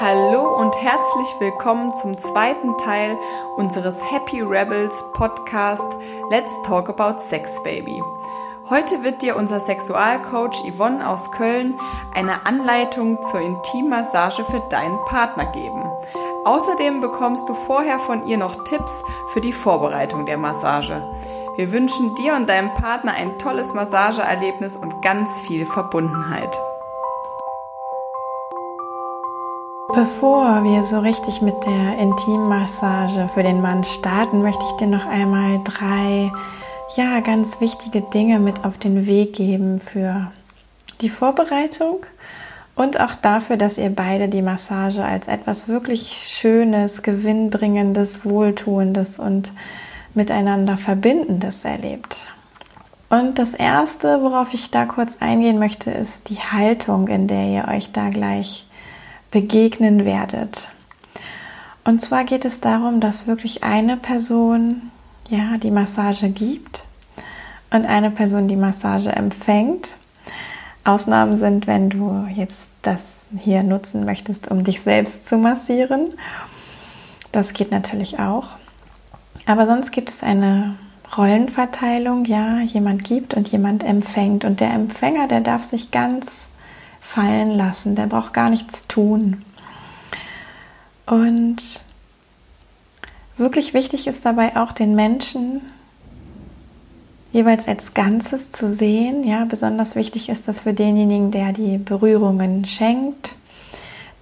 Hallo und herzlich willkommen zum zweiten Teil unseres Happy Rebels Podcast Let's Talk About Sex Baby. Heute wird dir unser Sexualcoach Yvonne aus Köln eine Anleitung zur Intimmassage für deinen Partner geben. Außerdem bekommst du vorher von ihr noch Tipps für die Vorbereitung der Massage. Wir wünschen dir und deinem Partner ein tolles Massageerlebnis und ganz viel Verbundenheit. Bevor wir so richtig mit der Intimmassage für den Mann starten, möchte ich dir noch einmal drei, ja, ganz wichtige Dinge mit auf den Weg geben für die Vorbereitung und auch dafür, dass ihr beide die Massage als etwas wirklich Schönes, Gewinnbringendes, Wohltuendes und miteinander Verbindendes erlebt. Und das Erste, worauf ich da kurz eingehen möchte, ist die Haltung, in der ihr euch da gleich begegnen werdet. Und zwar geht es darum, dass wirklich eine Person ja die Massage gibt und eine Person die Massage empfängt. Ausnahmen sind, wenn du jetzt das hier nutzen möchtest, um dich selbst zu massieren. Das geht natürlich auch. Aber sonst gibt es eine Rollenverteilung, ja, jemand gibt und jemand empfängt. Und der Empfänger, der darf sich ganz fallen lassen, der braucht gar nichts tun. Und wirklich wichtig ist dabei auch den Menschen jeweils als Ganzes zu sehen. Ja, besonders wichtig ist das für denjenigen, der die Berührungen schenkt,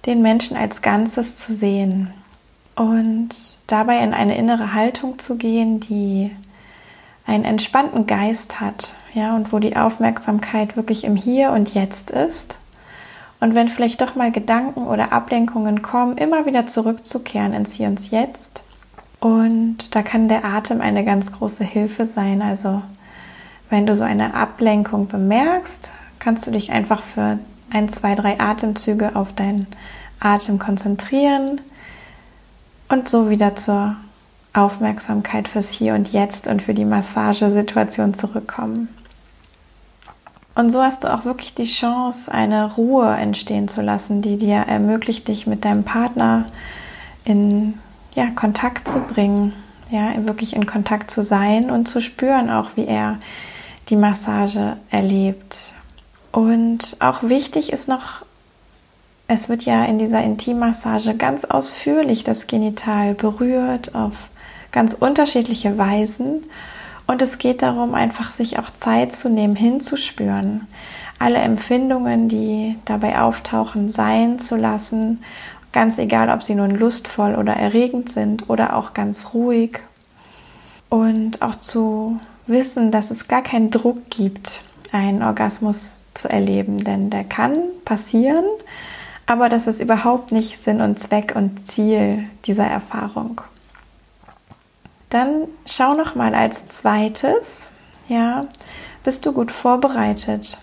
den Menschen als Ganzes zu sehen und dabei in eine innere Haltung zu gehen, die einen entspannten Geist hat, ja, und wo die Aufmerksamkeit wirklich im Hier und Jetzt ist und wenn vielleicht doch mal Gedanken oder Ablenkungen kommen, immer wieder zurückzukehren ins Hier und Jetzt. Und da kann der Atem eine ganz große Hilfe sein. Also wenn du so eine Ablenkung bemerkst, kannst du dich einfach für ein, zwei, drei Atemzüge auf deinen Atem konzentrieren und so wieder zur Aufmerksamkeit fürs Hier und Jetzt und für die Massagesituation zurückkommen. Und so hast du auch wirklich die Chance, eine Ruhe entstehen zu lassen, die dir ermöglicht, dich mit deinem Partner in ja, Kontakt zu bringen, ja, wirklich in Kontakt zu sein und zu spüren, auch wie er die Massage erlebt. Und auch wichtig ist noch, es wird ja in dieser Intimmassage ganz ausführlich das Genital berührt auf ganz unterschiedliche Weisen. Und es geht darum, einfach sich auch Zeit zu nehmen, hinzuspüren, alle Empfindungen, die dabei auftauchen, sein zu lassen, ganz egal, ob sie nun lustvoll oder erregend sind oder auch ganz ruhig. Und auch zu wissen, dass es gar keinen Druck gibt, einen Orgasmus zu erleben, denn der kann passieren, aber das ist überhaupt nicht Sinn und Zweck und Ziel dieser Erfahrung. Dann schau noch mal als zweites, ja, bist du gut vorbereitet?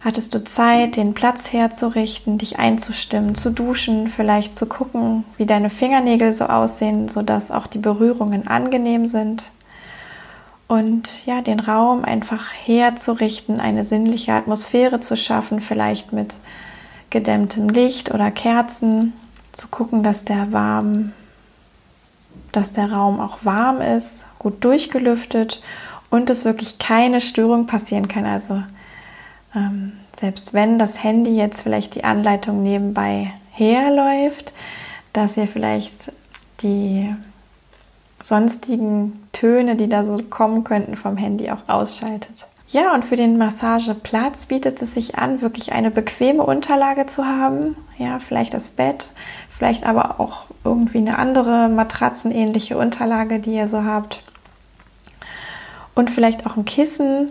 Hattest du Zeit, den Platz herzurichten, dich einzustimmen, zu duschen, vielleicht zu gucken, wie deine Fingernägel so aussehen, sodass auch die Berührungen angenehm sind? Und ja, den Raum einfach herzurichten, eine sinnliche Atmosphäre zu schaffen, vielleicht mit gedämmtem Licht oder Kerzen, zu gucken, dass der warm dass der Raum auch warm ist, gut durchgelüftet und es wirklich keine Störung passieren kann. Also ähm, selbst wenn das Handy jetzt vielleicht die Anleitung nebenbei herläuft, dass ihr vielleicht die sonstigen Töne, die da so kommen könnten vom Handy, auch ausschaltet. Ja, und für den Massageplatz bietet es sich an, wirklich eine bequeme Unterlage zu haben. Ja, vielleicht das Bett, vielleicht aber auch irgendwie eine andere matratzenähnliche Unterlage, die ihr so habt. Und vielleicht auch ein Kissen,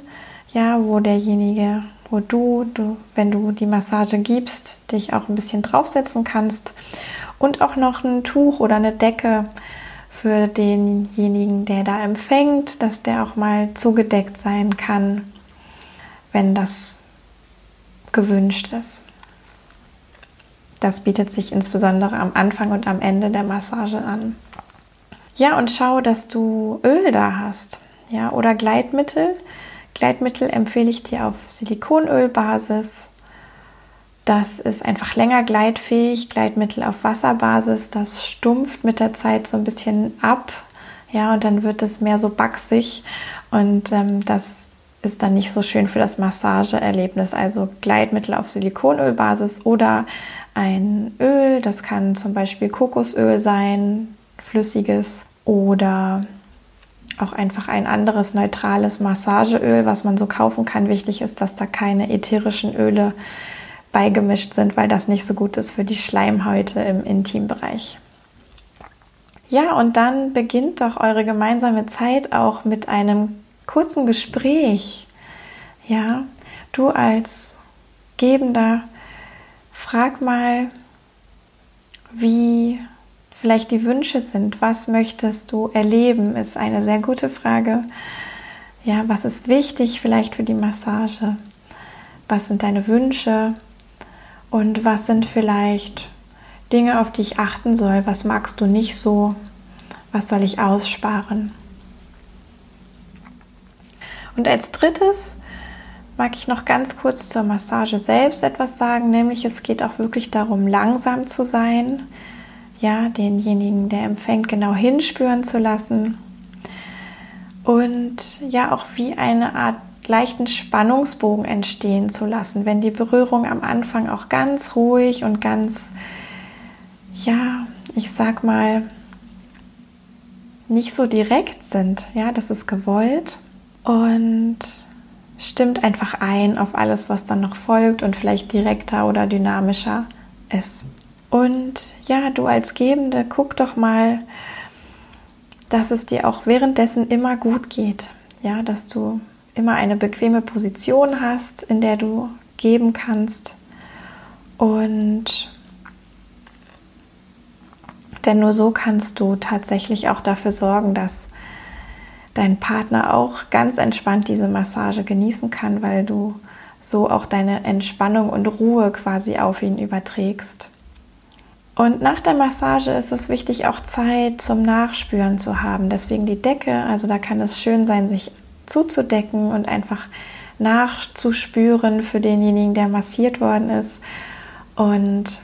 ja, wo derjenige, wo du, du, wenn du die Massage gibst, dich auch ein bisschen draufsetzen kannst. Und auch noch ein Tuch oder eine Decke für denjenigen, der da empfängt, dass der auch mal zugedeckt sein kann, wenn das gewünscht ist. Das bietet sich insbesondere am Anfang und am Ende der Massage an. Ja, und schau, dass du Öl da hast, ja, oder Gleitmittel. Gleitmittel empfehle ich dir auf Silikonölbasis. Das ist einfach länger gleitfähig, Gleitmittel auf Wasserbasis. Das stumpft mit der Zeit so ein bisschen ab. Ja, und dann wird es mehr so baxig. Und ähm, das ist dann nicht so schön für das Massageerlebnis. Also Gleitmittel auf Silikonölbasis oder ein Öl, das kann zum Beispiel Kokosöl sein, flüssiges oder auch einfach ein anderes neutrales Massageöl, was man so kaufen kann. Wichtig ist, dass da keine ätherischen Öle beigemischt sind, weil das nicht so gut ist für die Schleimhäute im Intimbereich. Ja, und dann beginnt doch eure gemeinsame Zeit auch mit einem kurzen Gespräch. Ja, du als Gebender, frag mal, wie vielleicht die Wünsche sind. Was möchtest du erleben? Ist eine sehr gute Frage. Ja, was ist wichtig vielleicht für die Massage? Was sind deine Wünsche? Und was sind vielleicht Dinge, auf die ich achten soll? Was magst du nicht so? Was soll ich aussparen? Und als drittes mag ich noch ganz kurz zur Massage selbst etwas sagen, nämlich es geht auch wirklich darum, langsam zu sein, ja, denjenigen, der empfängt, genau hinspüren zu lassen und ja auch wie eine Art leichten Spannungsbogen entstehen zu lassen, wenn die Berührung am Anfang auch ganz ruhig und ganz, ja, ich sag mal, nicht so direkt sind. Ja, das ist gewollt und stimmt einfach ein auf alles, was dann noch folgt und vielleicht direkter oder dynamischer ist. Und ja, du als Gebende, guck doch mal, dass es dir auch währenddessen immer gut geht. Ja, dass du immer eine bequeme Position hast, in der du geben kannst. Und denn nur so kannst du tatsächlich auch dafür sorgen, dass dein Partner auch ganz entspannt diese Massage genießen kann, weil du so auch deine Entspannung und Ruhe quasi auf ihn überträgst. Und nach der Massage ist es wichtig, auch Zeit zum Nachspüren zu haben. Deswegen die Decke, also da kann es schön sein, sich zuzudecken und einfach nachzuspüren für denjenigen, der massiert worden ist. Und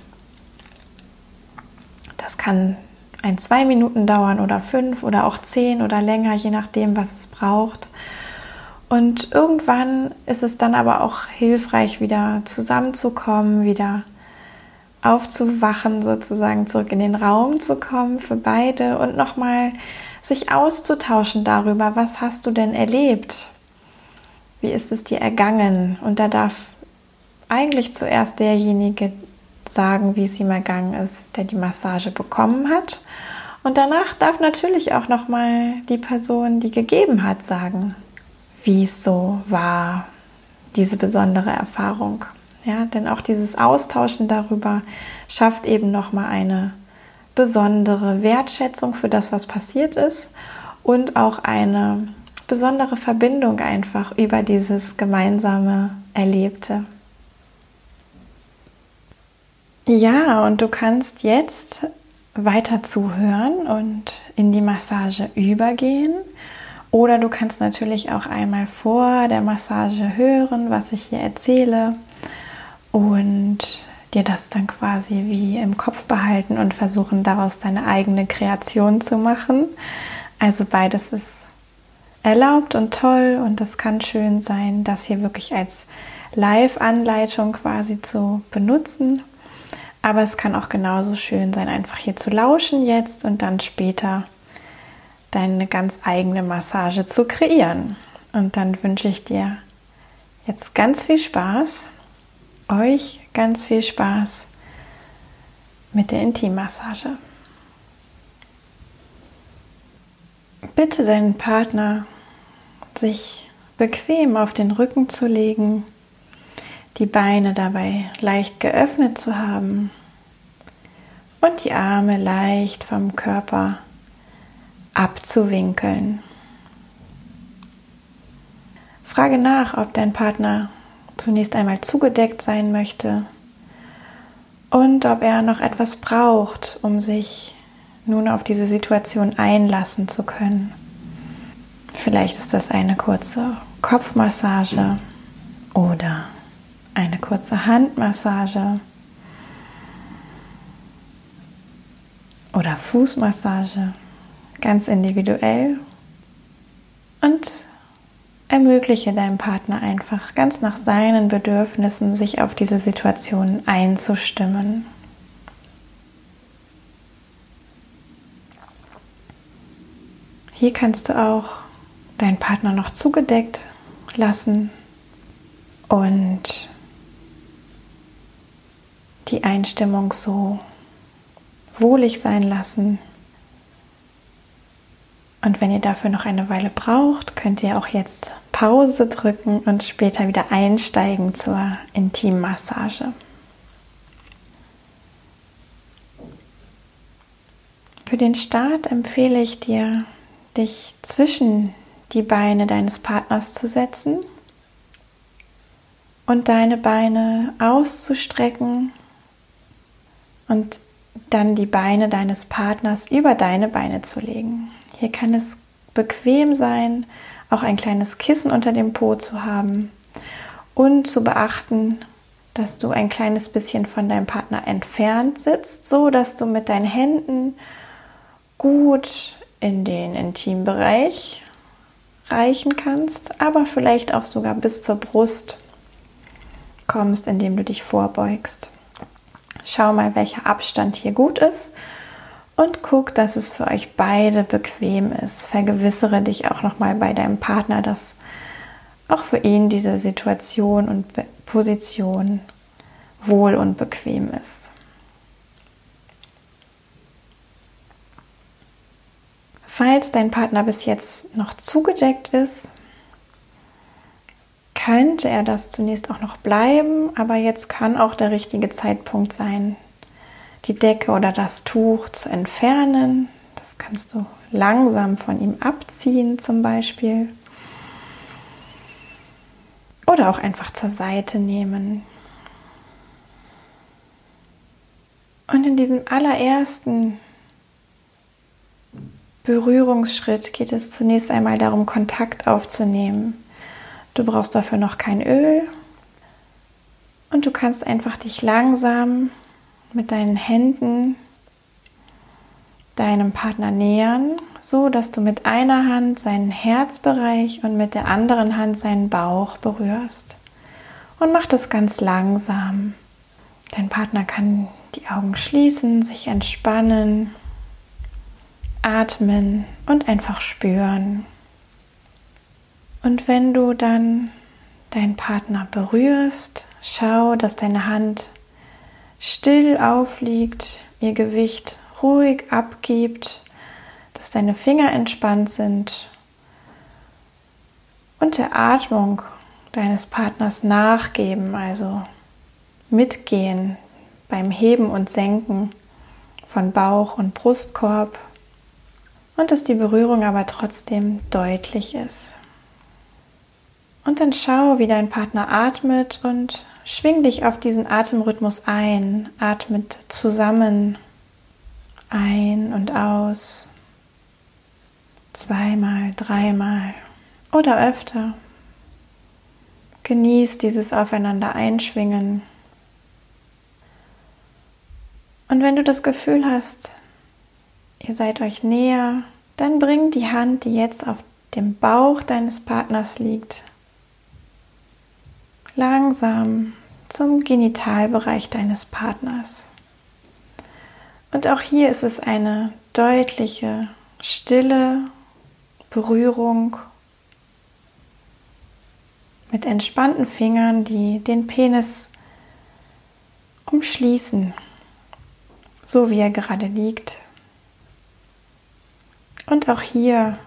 das kann ein, zwei Minuten dauern oder fünf oder auch zehn oder länger, je nachdem, was es braucht. Und irgendwann ist es dann aber auch hilfreich, wieder zusammenzukommen, wieder aufzuwachen, sozusagen zurück in den Raum zu kommen für beide und nochmal sich auszutauschen darüber, was hast du denn erlebt? Wie ist es dir ergangen? Und da darf eigentlich zuerst derjenige sagen, wie es ihm ergangen ist, der die Massage bekommen hat. Und danach darf natürlich auch nochmal die Person, die gegeben hat, sagen, wie es so war, diese besondere Erfahrung. Ja, denn auch dieses Austauschen darüber schafft eben nochmal eine besondere Wertschätzung für das, was passiert ist und auch eine besondere Verbindung einfach über dieses gemeinsame Erlebte. Ja, und du kannst jetzt weiter zuhören und in die Massage übergehen. Oder du kannst natürlich auch einmal vor der Massage hören, was ich hier erzähle und dir das dann quasi wie im Kopf behalten und versuchen daraus deine eigene Kreation zu machen. Also beides ist erlaubt und toll und das kann schön sein, das hier wirklich als Live-Anleitung quasi zu benutzen. Aber es kann auch genauso schön sein, einfach hier zu lauschen jetzt und dann später deine ganz eigene Massage zu kreieren. Und dann wünsche ich dir jetzt ganz viel Spaß euch ganz viel Spaß mit der Intimmassage. Bitte deinen Partner, sich bequem auf den Rücken zu legen, die Beine dabei leicht geöffnet zu haben und die Arme leicht vom Körper abzuwinkeln. Frage nach, ob dein Partner zunächst einmal zugedeckt sein möchte und ob er noch etwas braucht, um sich nun auf diese Situation einlassen zu können. Vielleicht ist das eine kurze Kopfmassage oder eine kurze Handmassage oder Fußmassage, ganz individuell. Und ermögliche deinem Partner einfach ganz nach seinen Bedürfnissen, sich auf diese Situation einzustimmen. Hier kannst du auch deinen Partner noch zugedeckt lassen und die Einstimmung so wohlig sein lassen. Und wenn ihr dafür noch eine Weile braucht, könnt ihr auch jetzt Pause drücken und später wieder einsteigen zur Intimmassage. Für den Start empfehle ich dir, dich zwischen die Beine deines Partners zu setzen und deine Beine auszustrecken und dann die Beine deines Partners über deine Beine zu legen. Hier kann es bequem sein, auch ein kleines Kissen unter dem Po zu haben und zu beachten, dass du ein kleines bisschen von deinem Partner entfernt sitzt, so dass du mit deinen Händen gut in den Intimbereich reichen kannst, aber vielleicht auch sogar bis zur Brust kommst, indem du dich vorbeugst. Schau mal, welcher Abstand hier gut ist und guck, dass es für euch beide bequem ist. Vergewissere dich auch nochmal bei deinem Partner, dass auch für ihn diese Situation und Position wohl und bequem ist. Falls dein Partner bis jetzt noch zugedeckt ist, könnte er das zunächst auch noch bleiben, aber jetzt kann auch der richtige Zeitpunkt sein, die Decke oder das Tuch zu entfernen. Das kannst du langsam von ihm abziehen zum Beispiel. Oder auch einfach zur Seite nehmen. Und in diesem allerersten Berührungsschritt geht es zunächst einmal darum, Kontakt aufzunehmen. Du brauchst dafür noch kein Öl und du kannst einfach dich langsam mit deinen Händen deinem Partner nähern, so dass du mit einer Hand seinen Herzbereich und mit der anderen Hand seinen Bauch berührst. Und mach das ganz langsam. Dein Partner kann die Augen schließen, sich entspannen atmen und einfach spüren. Und wenn du dann deinen Partner berührst, schau, dass deine Hand still aufliegt, ihr Gewicht ruhig abgibt, dass deine Finger entspannt sind und der Atmung deines Partners nachgeben, also mitgehen beim Heben und Senken von Bauch und Brustkorb und dass die Berührung aber trotzdem deutlich ist. Und dann schau, wie dein Partner atmet und schwing dich auf diesen Atemrhythmus ein. Atmet zusammen ein und aus. Zweimal, dreimal oder öfter. Genieß dieses Aufeinander einschwingen. Und wenn du das Gefühl hast, ihr seid euch näher, dann bring die Hand, die jetzt auf dem Bauch deines Partners liegt, langsam zum Genitalbereich deines Partners. Und auch hier ist es eine deutliche, stille Berührung mit entspannten Fingern, die den Penis umschließen, so wie er gerade liegt. Und auch hier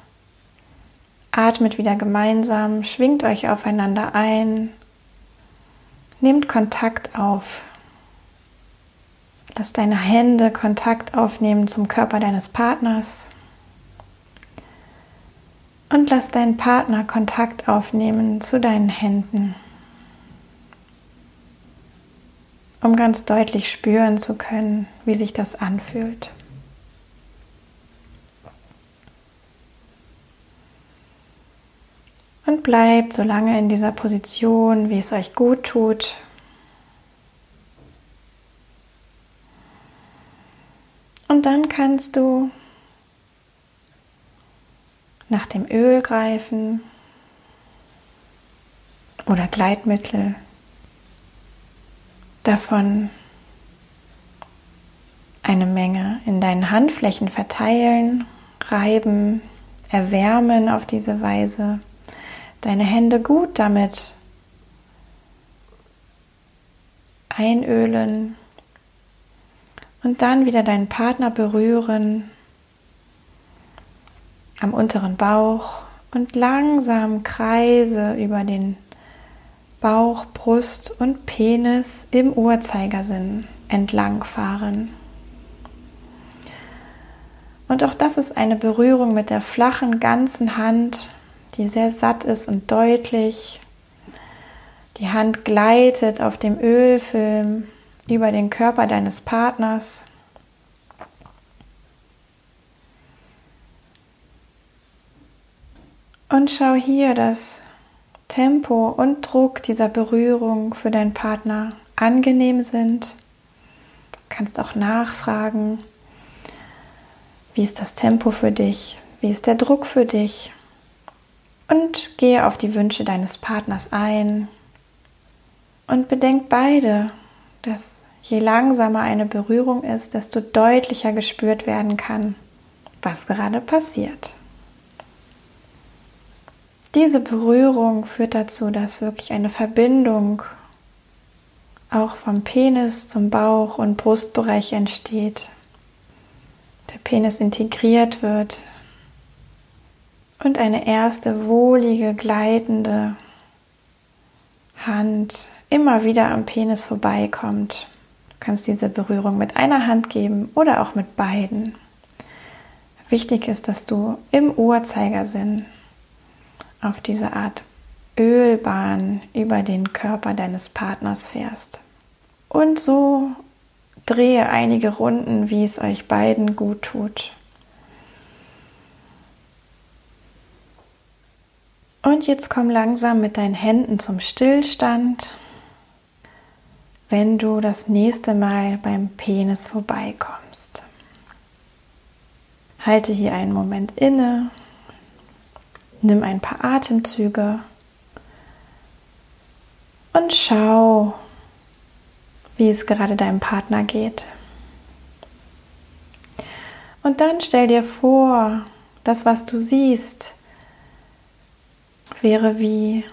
atmet wieder gemeinsam, schwingt euch aufeinander ein, nehmt Kontakt auf. Lass deine Hände Kontakt aufnehmen zum Körper deines Partners. Und lass deinen Partner Kontakt aufnehmen zu deinen Händen, um ganz deutlich spüren zu können, wie sich das anfühlt. Und bleibt so lange in dieser Position, wie es euch gut tut. Und dann kannst du nach dem Öl greifen oder Gleitmittel. Davon eine Menge in deinen Handflächen verteilen, reiben, erwärmen auf diese Weise deine Hände gut damit einölen und dann wieder deinen Partner berühren am unteren Bauch und langsam Kreise über den Bauch, Brust und Penis im Uhrzeigersinn entlang fahren. Und auch das ist eine Berührung mit der flachen ganzen Hand, die sehr satt ist und deutlich. Die Hand gleitet auf dem Ölfilm über den Körper deines Partners. Und schau hier, dass Tempo und Druck dieser Berührung für deinen Partner angenehm sind. Du kannst auch nachfragen, wie ist das Tempo für dich? Wie ist der Druck für dich? Und gehe auf die Wünsche deines Partners ein. Und bedenk beide, dass je langsamer eine Berührung ist, desto deutlicher gespürt werden kann, was gerade passiert. Diese Berührung führt dazu, dass wirklich eine Verbindung auch vom Penis zum Bauch und Brustbereich entsteht der Penis integriert wird und eine erste wohlige, gleitende Hand immer wieder am Penis vorbeikommt. Du kannst diese Berührung mit einer Hand geben oder auch mit beiden. Wichtig ist, dass du im Uhrzeigersinn auf diese Art Ölbahn über den Körper deines Partners fährst. Und so drehe einige Runden, wie es euch beiden gut tut. Und jetzt komm langsam mit deinen Händen zum Stillstand, wenn du das nächste Mal beim Penis vorbeikommst. Halte hier einen Moment inne, nimm ein paar Atemzüge und schau, wie es gerade deinem Partner geht. Und dann stell dir vor, das, was du siehst, wäre wie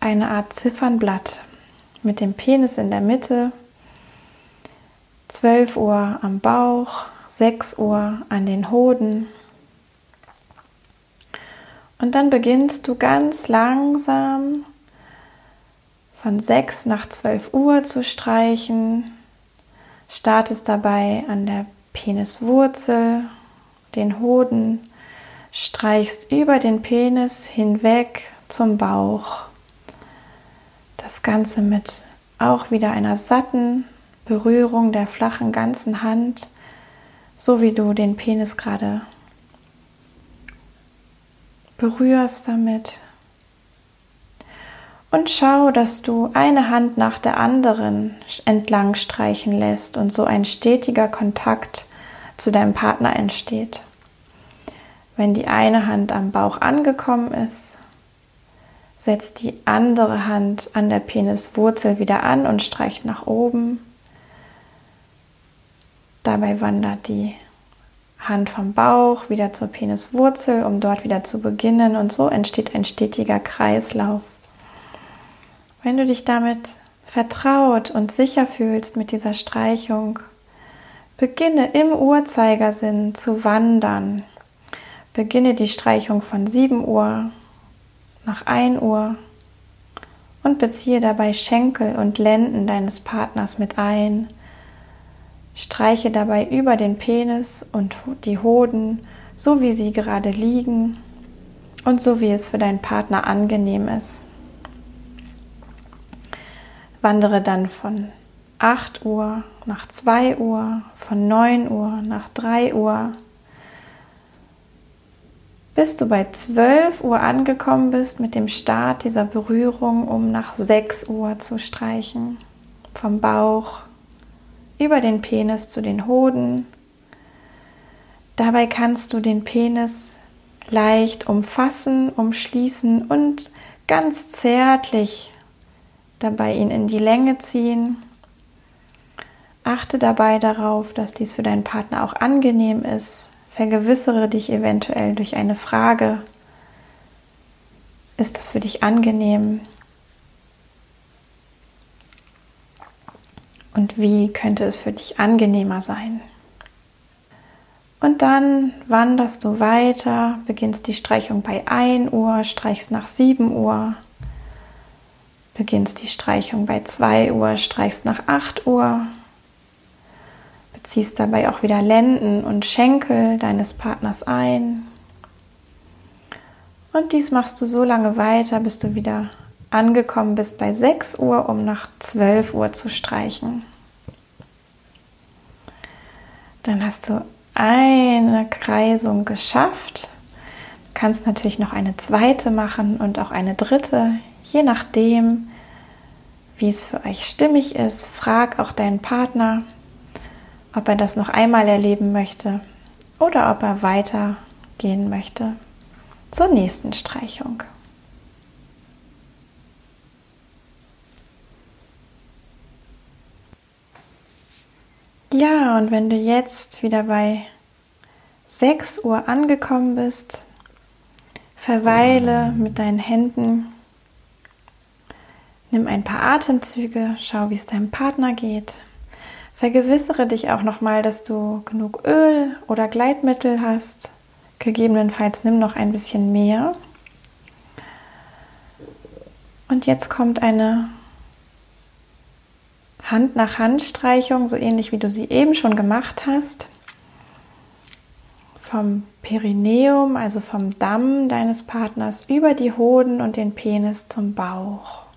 eine Art Ziffernblatt mit dem Penis in der Mitte, 12 Uhr am Bauch, 6 Uhr an den Hoden. Und dann beginnst du ganz langsam von 6 nach 12 Uhr zu streichen. Startest dabei an der Peniswurzel, den Hoden, streichst über den Penis hinweg zum Bauch. Das Ganze mit auch wieder einer satten Berührung der flachen ganzen Hand, so wie du den Penis gerade berührst damit. Und schau, dass du eine Hand nach der anderen entlang streichen lässt und so ein stetiger Kontakt zu deinem Partner entsteht. Wenn die eine Hand am Bauch angekommen ist, setzt die andere Hand an der Peniswurzel wieder an und streicht nach oben. Dabei wandert die Hand vom Bauch wieder zur Peniswurzel, um dort wieder zu beginnen und so entsteht ein stetiger Kreislauf. Wenn du dich damit vertraut und sicher fühlst mit dieser Streichung, beginne im Uhrzeigersinn zu wandern. Beginne die Streichung von 7 Uhr nach 1 Uhr und beziehe dabei Schenkel und Lenden deines Partners mit ein. Streiche dabei über den Penis und die Hoden, so wie sie gerade liegen und so wie es für deinen Partner angenehm ist. Wandere dann von 8 Uhr nach 2 Uhr, von 9 Uhr nach 3 Uhr, bis du bei 12 Uhr angekommen bist mit dem Start dieser Berührung, um nach 6 Uhr zu streichen. Vom Bauch über den Penis zu den Hoden, Dabei kannst du den Penis leicht umfassen, umschließen und ganz zärtlich dabei ihn in die Länge ziehen. Achte dabei darauf, dass dies für deinen Partner auch angenehm ist. Vergewissere dich eventuell durch eine Frage. Ist das für dich angenehm? Und wie könnte es für dich angenehmer sein? Und dann wanderst du weiter, beginnst die Streichung bei 1 Uhr, streichst nach 7 Uhr, beginnst die Streichung bei 2 Uhr, streichst nach 8 Uhr, beziehst dabei auch wieder Lenden und Schenkel deines Partners ein. Und dies machst du so lange weiter, bis du wieder angekommen bist bei 6 Uhr, um nach 12 Uhr zu streichen. Dann hast du eine Kreisung geschafft. Du kannst natürlich noch eine zweite machen und auch eine dritte, je nachdem, wie es für euch stimmig ist. Frag auch deinen Partner, ob er das noch einmal erleben möchte oder ob er weitergehen möchte zur nächsten Streichung. Ja, und wenn du jetzt wieder bei 6 Uhr angekommen bist, verweile mit deinen Händen, nimm ein paar Atemzüge, schau, wie es deinem Partner geht. Vergewissere dich auch nochmal, dass du genug Öl oder Gleitmittel hast. Gegebenenfalls nimm noch ein bisschen mehr. Und jetzt kommt eine Hand nach Hand Streichung, so ähnlich wie du sie eben schon gemacht hast. Vom Perineum, also vom Damm deines Partners, über die Hoden und den Penis zum Bauch.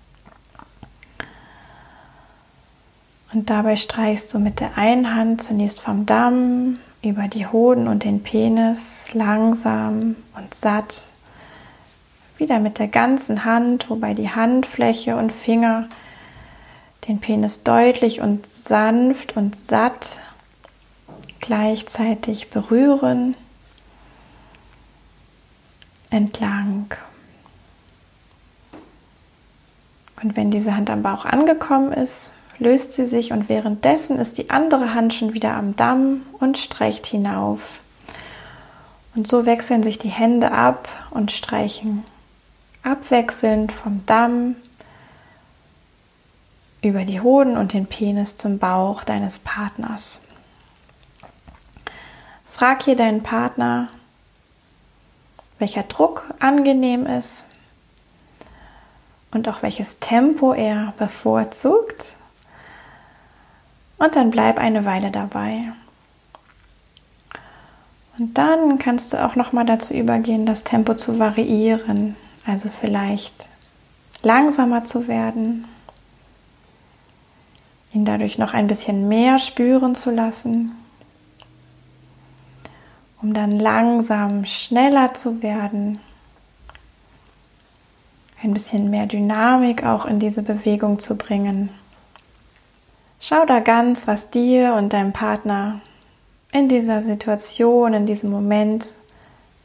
Und dabei streichst du mit der einen Hand zunächst vom Damm über die Hoden und den Penis langsam und satt. Wieder mit der ganzen Hand, wobei die Handfläche und Finger den Penis deutlich und sanft und satt gleichzeitig berühren entlang. Und wenn diese Hand am Bauch angekommen ist, löst sie sich und währenddessen ist die andere Hand schon wieder am Damm und streicht hinauf. Und so wechseln sich die Hände ab und streichen abwechselnd vom Damm über die Hoden und den Penis zum Bauch deines Partners. Frag hier deinen Partner, welcher Druck angenehm ist und auch welches Tempo er bevorzugt. Und dann bleib eine Weile dabei. Und dann kannst du auch noch mal dazu übergehen, das Tempo zu variieren, also vielleicht langsamer zu werden ihn dadurch noch ein bisschen mehr spüren zu lassen, um dann langsam schneller zu werden, ein bisschen mehr Dynamik auch in diese Bewegung zu bringen. Schau da ganz, was dir und deinem Partner in dieser Situation, in diesem Moment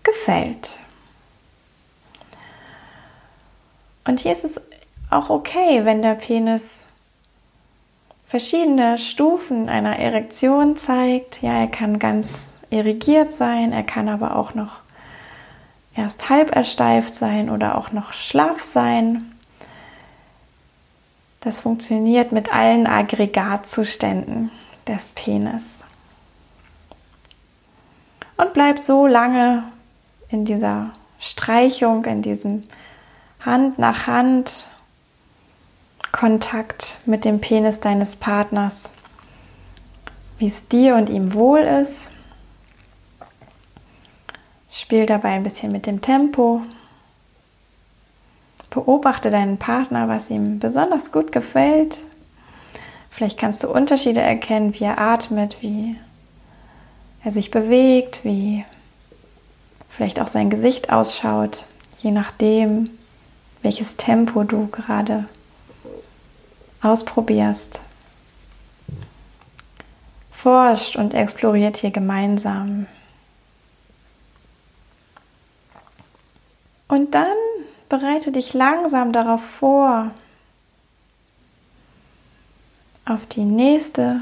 gefällt. Und hier ist es auch okay, wenn der Penis verschiedene Stufen einer Erektion zeigt. Ja, er kann ganz erigiert sein, er kann aber auch noch erst halb ersteift sein oder auch noch schlaff sein. Das funktioniert mit allen Aggregatzuständen des Penis. Und bleib so lange in dieser Streichung, in diesem Hand nach Hand Kontakt mit dem Penis deines Partners, wie es dir und ihm wohl ist. Spiel dabei ein bisschen mit dem Tempo. Beobachte deinen Partner, was ihm besonders gut gefällt. Vielleicht kannst du Unterschiede erkennen, wie er atmet, wie er sich bewegt, wie vielleicht auch sein Gesicht ausschaut, je nachdem, welches Tempo du gerade ausprobierst. Forscht und exploriert hier gemeinsam. Und dann bereite dich langsam darauf vor, auf die nächste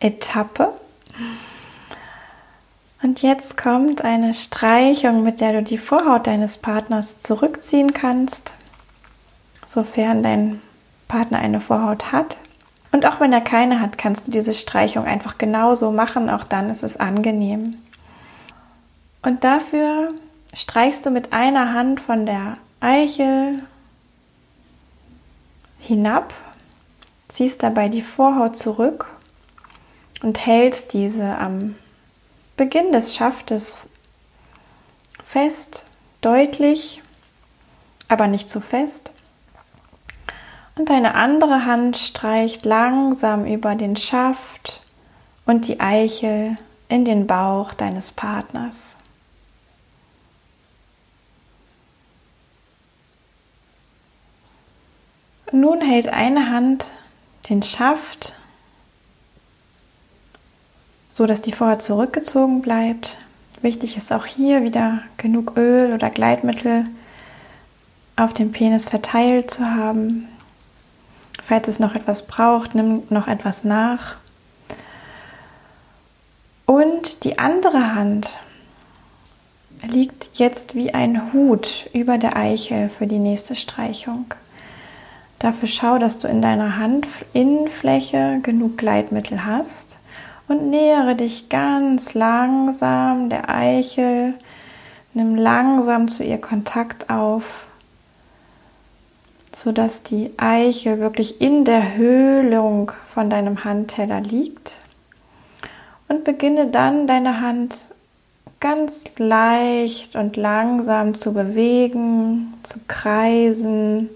Etappe. Und jetzt kommt eine Streichung, mit der du die Vorhaut deines Partners zurückziehen kannst, sofern dein Partner eine Vorhaut hat. Und auch wenn er keine hat, kannst du diese Streichung einfach genauso machen. Auch dann ist es angenehm. Und dafür streichst du mit einer Hand von der Eichel hinab, ziehst dabei die Vorhaut zurück und hältst diese am Beginn des Schaftes fest, deutlich, aber nicht zu fest. Und deine andere Hand streicht langsam über den Schaft und die Eichel in den Bauch deines Partners. Nun hält eine Hand den Schaft, so dass die Vorhaut zurückgezogen bleibt. Wichtig ist auch hier wieder genug Öl oder Gleitmittel auf dem Penis verteilt zu haben. Falls es noch etwas braucht, nimm noch etwas nach. Und die andere Hand liegt jetzt wie ein Hut über der Eichel für die nächste Streichung. Dafür schau, dass du in deiner Handinnenfläche genug Gleitmittel hast und nähere dich ganz langsam der Eichel. Nimm langsam zu ihr Kontakt auf, sodass die Eichel wirklich in der Höhlung von deinem Handteller liegt. Und beginne dann deine Hand ganz leicht und langsam zu bewegen, zu kreisen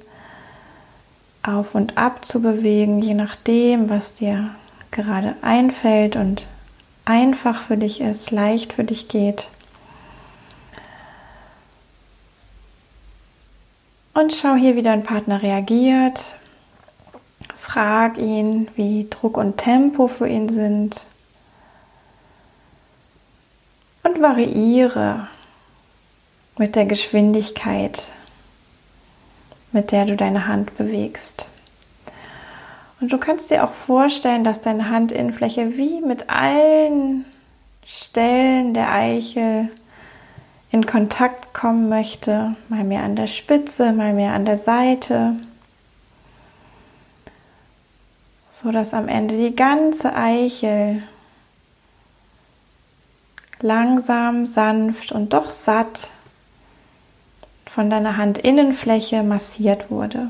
auf und ab zu bewegen, je nachdem, was dir gerade einfällt und einfach für dich ist, leicht für dich geht. Und schau hier, wie dein Partner reagiert. Frag ihn, wie Druck und Tempo für ihn sind. Und variiere mit der Geschwindigkeit, mit der du deine Hand bewegst. Und du kannst dir auch vorstellen, dass deine Handinnenfläche wie mit allen Stellen der Eichel in Kontakt kommen möchte, mal mehr an der Spitze, mal mehr an der Seite, so dass am Ende die ganze Eichel langsam, sanft und doch satt von deiner Handinnenfläche massiert wurde.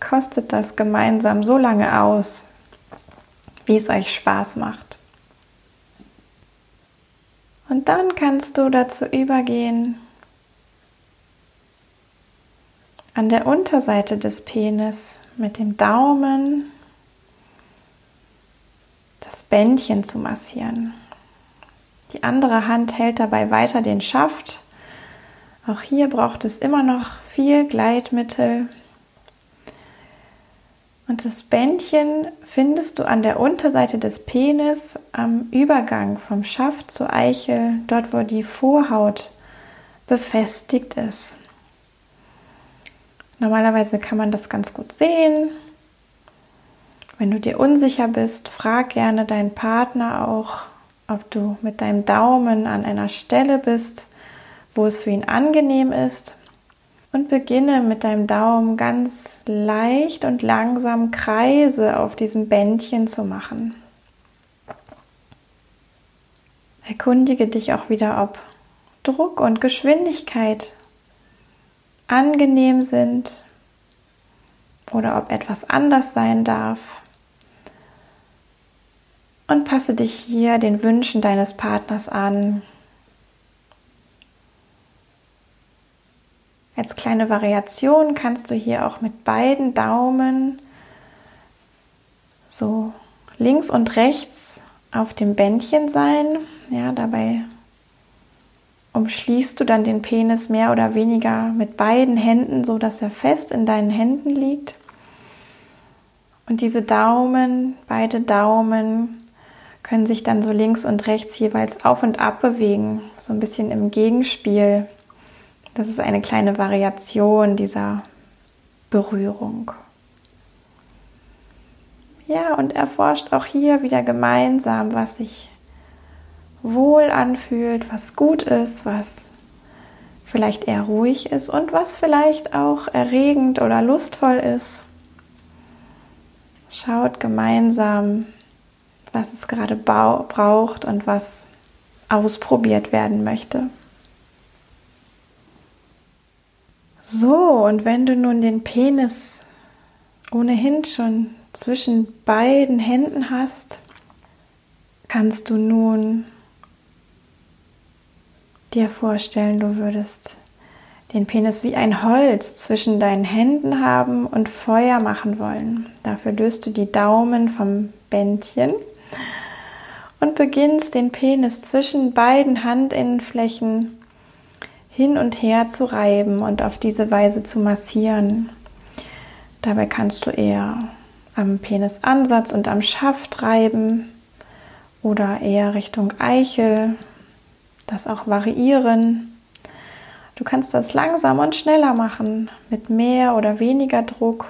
Kostet das gemeinsam so lange aus, wie es euch Spaß macht. Und dann kannst du dazu übergehen, an der Unterseite des Penis mit dem Daumen das Bändchen zu massieren. Die andere Hand hält dabei weiter den Schaft auch hier braucht es immer noch viel Gleitmittel. Und das Bändchen findest du an der Unterseite des Penis am Übergang vom Schaft zur Eichel, dort wo die Vorhaut befestigt ist. Normalerweise kann man das ganz gut sehen. Wenn du dir unsicher bist, frag gerne deinen Partner auch, ob du mit deinem Daumen an einer Stelle bist, wo es für ihn angenehm ist. Und beginne mit deinem Daumen ganz leicht und langsam Kreise auf diesem Bändchen zu machen. Erkundige dich auch wieder, ob Druck und Geschwindigkeit angenehm sind oder ob etwas anders sein darf. Und passe dich hier den Wünschen deines Partners an. Als kleine Variation kannst du hier auch mit beiden Daumen so links und rechts auf dem Bändchen sein. Ja, dabei umschließt du dann den Penis mehr oder weniger mit beiden Händen, so dass er fest in deinen Händen liegt. Und diese Daumen, beide Daumen können sich dann so links und rechts jeweils auf und ab bewegen, so ein bisschen im Gegenspiel Das ist eine kleine Variation dieser Berührung. Ja, und erforscht auch hier wieder gemeinsam, was sich wohl anfühlt, was gut ist, was vielleicht eher ruhig ist und was vielleicht auch erregend oder lustvoll ist. Schaut gemeinsam, was es gerade braucht und was ausprobiert werden möchte. So, und wenn du nun den Penis ohnehin schon zwischen beiden Händen hast, kannst du nun dir vorstellen, du würdest den Penis wie ein Holz zwischen deinen Händen haben und Feuer machen wollen. Dafür löst du die Daumen vom Bändchen und beginnst den Penis zwischen beiden Handinnenflächen hin und her zu reiben und auf diese Weise zu massieren. Dabei kannst du eher am Penisansatz und am Schaft reiben oder eher Richtung Eichel, das auch variieren. Du kannst das langsam und schneller machen, mit mehr oder weniger Druck.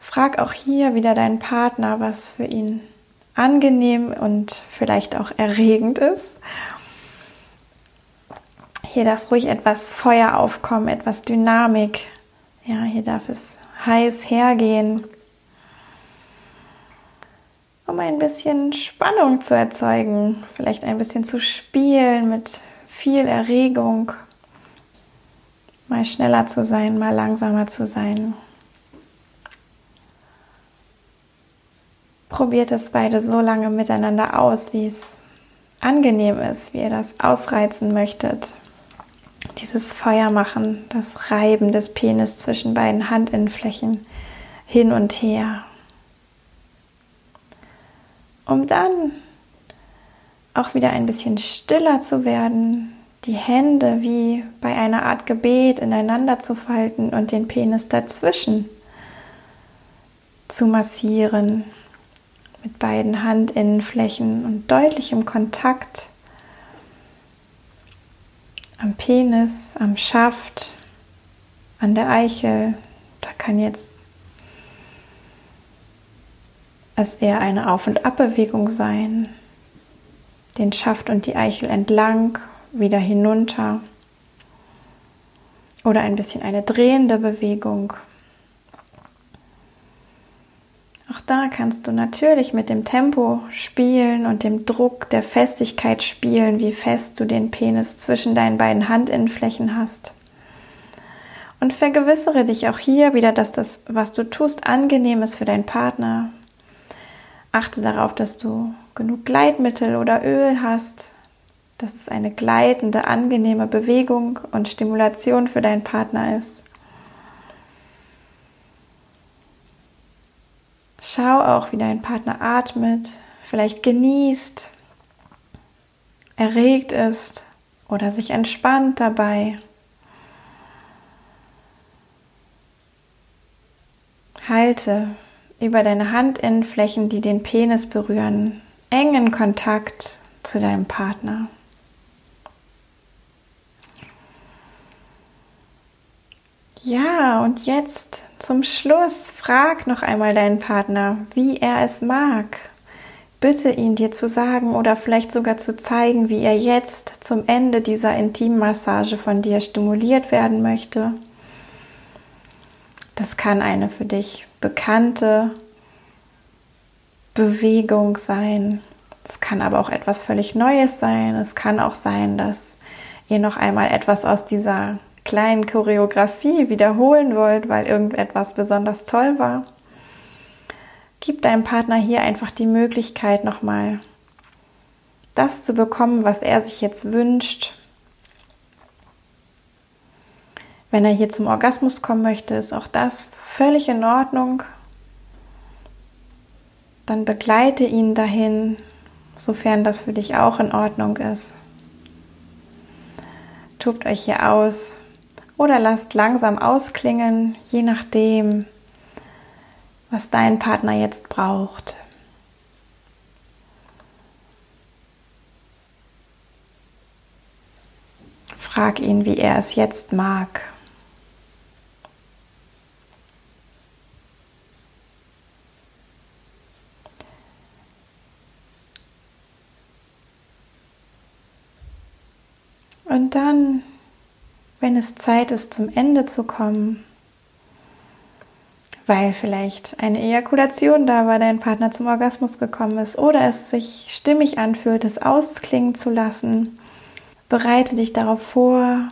Frag auch hier wieder deinen Partner, was für ihn angenehm und vielleicht auch erregend ist. Hier darf ruhig etwas Feuer aufkommen, etwas Dynamik. Ja, hier darf es heiß hergehen, um ein bisschen Spannung zu erzeugen, vielleicht ein bisschen zu spielen mit viel Erregung, mal schneller zu sein, mal langsamer zu sein. Probiert es beide so lange miteinander aus, wie es angenehm ist, wie ihr das ausreizen möchtet. Dieses Feuer machen, das Reiben des Penis zwischen beiden Handinnenflächen hin und her. Um dann auch wieder ein bisschen stiller zu werden, die Hände wie bei einer Art Gebet ineinander zu falten und den Penis dazwischen zu massieren mit beiden Handinnenflächen und deutlichem Kontakt am Penis, am Schaft, an der Eichel. Da kann jetzt es eher eine Auf- und Abbewegung sein. Den Schaft und die Eichel entlang, wieder hinunter. Oder ein bisschen eine drehende Bewegung. Auch da kannst du natürlich mit dem Tempo spielen und dem Druck der Festigkeit spielen, wie fest du den Penis zwischen deinen beiden Handinnenflächen hast. Und vergewissere dich auch hier wieder, dass das, was du tust, angenehm ist für deinen Partner. Achte darauf, dass du genug Gleitmittel oder Öl hast, dass es eine gleitende, angenehme Bewegung und Stimulation für deinen Partner ist. Schau auch, wie dein Partner atmet, vielleicht genießt, erregt ist oder sich entspannt dabei. Halte über deine Handinnenflächen, die den Penis berühren, engen Kontakt zu deinem Partner. Ja, und jetzt zum Schluss frag noch einmal deinen Partner, wie er es mag. Bitte ihn dir zu sagen oder vielleicht sogar zu zeigen, wie er jetzt zum Ende dieser Intimmassage von dir stimuliert werden möchte. Das kann eine für dich bekannte Bewegung sein. Es kann aber auch etwas völlig Neues sein. Es kann auch sein, dass ihr noch einmal etwas aus dieser kleinen Choreografie wiederholen wollt, weil irgendetwas besonders toll war, gib deinem Partner hier einfach die Möglichkeit, nochmal das zu bekommen, was er sich jetzt wünscht. Wenn er hier zum Orgasmus kommen möchte, ist auch das völlig in Ordnung. Dann begleite ihn dahin, sofern das für dich auch in Ordnung ist. Tobt euch hier aus, oder lasst langsam ausklingen, je nachdem, was dein Partner jetzt braucht. frag ihn, wie er es jetzt mag. Und dann, wenn es Zeit ist, zum Ende zu kommen, weil vielleicht eine Ejakulation da war, dein Partner zum Orgasmus gekommen ist oder es sich stimmig anfühlt, es ausklingen zu lassen, bereite dich darauf vor,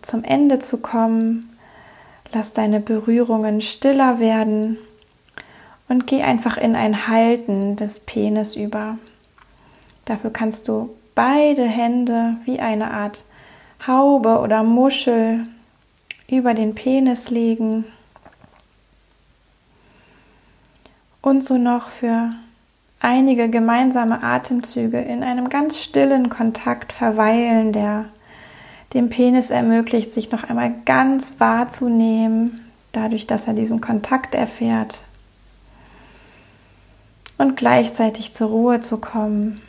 zum Ende zu kommen. Lass deine Berührungen stiller werden und geh einfach in ein Halten des Penis über. Dafür kannst du beide Hände wie eine Art Haube oder Muschel über den Penis legen. Und so noch für einige gemeinsame Atemzüge in einem ganz stillen Kontakt verweilen, der dem Penis ermöglicht, sich noch einmal ganz wahrzunehmen, dadurch, dass er diesen Kontakt erfährt. Und gleichzeitig zur Ruhe zu kommen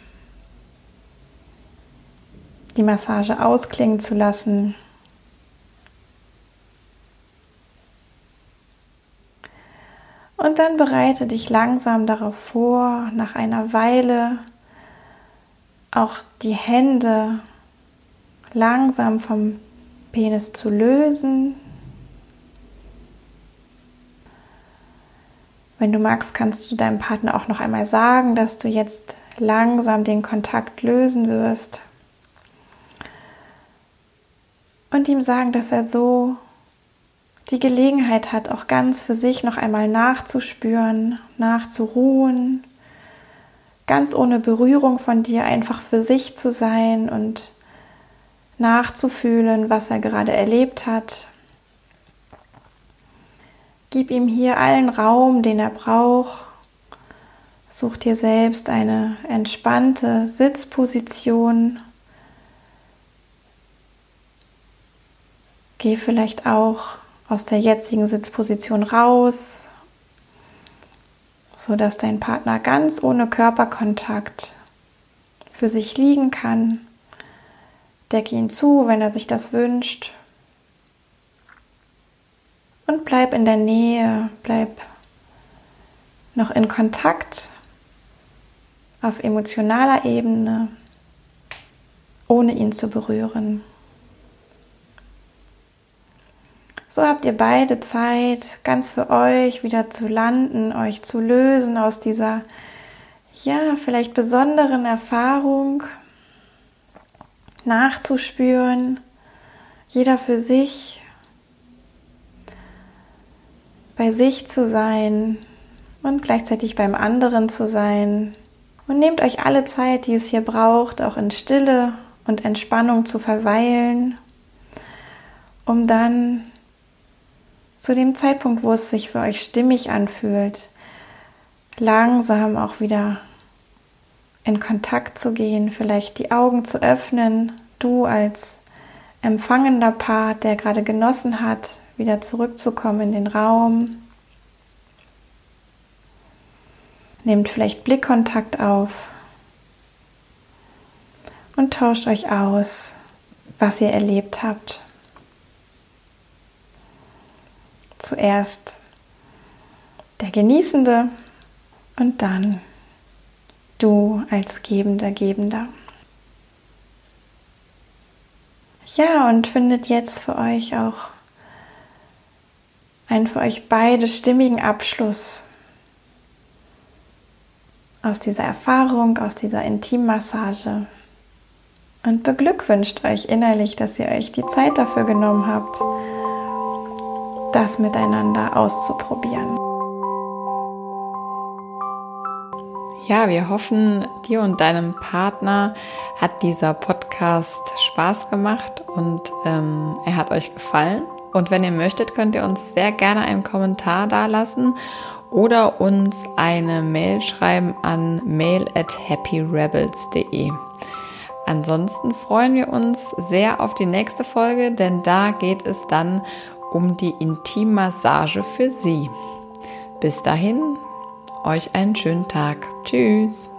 die Massage ausklingen zu lassen. Und dann bereite dich langsam darauf vor, nach einer Weile auch die Hände langsam vom Penis zu lösen. Wenn du magst, kannst du deinem Partner auch noch einmal sagen, dass du jetzt langsam den Kontakt lösen wirst und ihm sagen, dass er so die Gelegenheit hat, auch ganz für sich noch einmal nachzuspüren, nachzuruhen, ganz ohne Berührung von dir einfach für sich zu sein und nachzufühlen, was er gerade erlebt hat. Gib ihm hier allen Raum, den er braucht. Such dir selbst eine entspannte Sitzposition Geh vielleicht auch aus der jetzigen Sitzposition raus, so dass dein Partner ganz ohne Körperkontakt für sich liegen kann. Decke ihn zu, wenn er sich das wünscht. Und bleib in der Nähe, bleib noch in Kontakt auf emotionaler Ebene, ohne ihn zu berühren. So habt ihr beide Zeit, ganz für euch wieder zu landen, euch zu lösen aus dieser, ja, vielleicht besonderen Erfahrung, nachzuspüren, jeder für sich, bei sich zu sein und gleichzeitig beim anderen zu sein. Und nehmt euch alle Zeit, die es hier braucht, auch in Stille und Entspannung zu verweilen, um dann zu dem Zeitpunkt, wo es sich für euch stimmig anfühlt, langsam auch wieder in Kontakt zu gehen, vielleicht die Augen zu öffnen, du als empfangender Part, der gerade genossen hat, wieder zurückzukommen in den Raum. Nehmt vielleicht Blickkontakt auf und tauscht euch aus, was ihr erlebt habt. Zuerst der Genießende und dann du als Gebender, Gebender. Ja, und findet jetzt für euch auch einen für euch beide stimmigen Abschluss aus dieser Erfahrung, aus dieser Intimmassage und beglückwünscht euch innerlich, dass ihr euch die Zeit dafür genommen habt das miteinander auszuprobieren. Ja, wir hoffen, dir und deinem Partner hat dieser Podcast Spaß gemacht und ähm, er hat euch gefallen. Und wenn ihr möchtet, könnt ihr uns sehr gerne einen Kommentar dalassen oder uns eine Mail schreiben an mail at happyrebels.de. Ansonsten freuen wir uns sehr auf die nächste Folge, denn da geht es dann um die Intimmassage für Sie. Bis dahin, euch einen schönen Tag. Tschüss.